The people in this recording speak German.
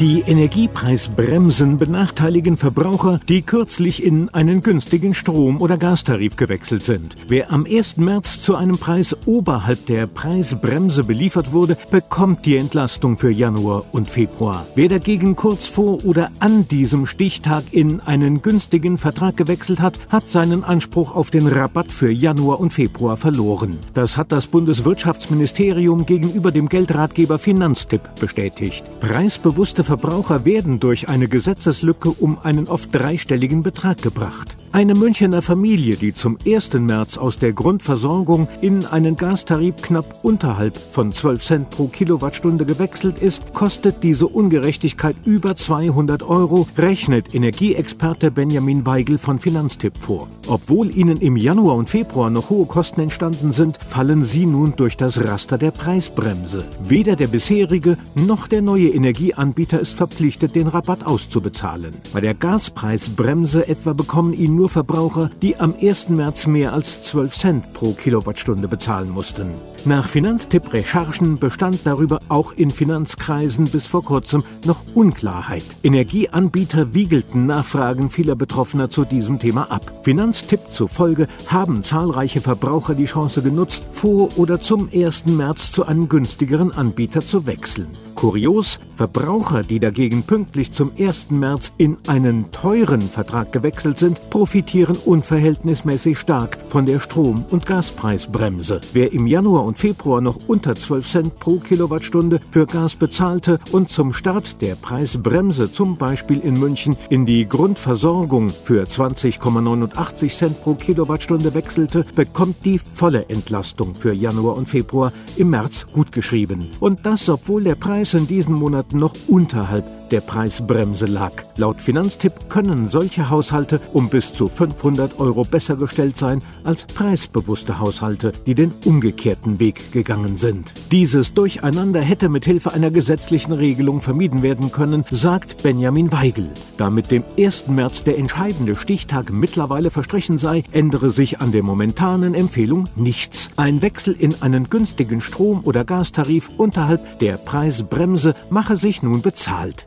Die Energiepreisbremsen benachteiligen Verbraucher, die kürzlich in einen günstigen Strom- oder Gastarif gewechselt sind. Wer am 1. März zu einem Preis oberhalb der Preisbremse beliefert wurde, bekommt die Entlastung für Januar und Februar. Wer dagegen kurz vor oder an diesem Stichtag in einen günstigen Vertrag gewechselt hat, hat seinen Anspruch auf den Rabatt für Januar und Februar verloren. Das hat das Bundeswirtschaftsministerium gegenüber dem Geldratgeber Finanztipp bestätigt. Preisbewusste Verbraucher werden durch eine Gesetzeslücke um einen oft dreistelligen Betrag gebracht. Eine Münchener Familie, die zum 1. März aus der Grundversorgung in einen Gastarif knapp unterhalb von 12 Cent pro Kilowattstunde gewechselt ist, kostet diese Ungerechtigkeit über 200 Euro, rechnet Energieexperte Benjamin Weigel von Finanztipp vor. Obwohl ihnen im Januar und Februar noch hohe Kosten entstanden sind, fallen sie nun durch das Raster der Preisbremse. Weder der bisherige noch der neue Energieanbieter ist verpflichtet, den Rabatt auszubezahlen. Bei der Gaspreisbremse etwa bekommen ihn nur Verbraucher, die am 1. März mehr als 12 Cent pro Kilowattstunde bezahlen mussten. Nach Finanztipp-Recherchen bestand darüber auch in Finanzkreisen bis vor kurzem noch Unklarheit. Energieanbieter wiegelten Nachfragen vieler Betroffener zu diesem Thema ab. Finanztipp zufolge haben zahlreiche Verbraucher die Chance genutzt, vor oder zum 1. März zu einem günstigeren Anbieter zu wechseln. Kurios, Verbraucher, die dagegen pünktlich zum 1. März in einen teuren Vertrag gewechselt sind, profitieren unverhältnismäßig stark von der Strom- und Gaspreisbremse. Wer im Januar und Februar noch unter 12 Cent pro Kilowattstunde für Gas bezahlte und zum Start der Preisbremse zum Beispiel in München in die Grundversorgung für 20,89 Cent pro Kilowattstunde wechselte, bekommt die volle Entlastung für Januar und Februar im März gutgeschrieben. Und das, obwohl der Preis in diesen Monaten noch unterhalb der Preisbremse lag. Laut Finanztipp können solche Haushalte um bis zu 500 Euro besser gestellt sein als preisbewusste Haushalte, die den umgekehrten Weg gegangen sind. Dieses Durcheinander hätte mit Hilfe einer gesetzlichen Regelung vermieden werden können, sagt Benjamin Weigel. Da mit dem 1. März der entscheidende Stichtag mittlerweile verstrichen sei, ändere sich an der momentanen Empfehlung nichts. Ein Wechsel in einen günstigen Strom- oder Gastarif unterhalb der Preisbremse mache sich nun bezahlt.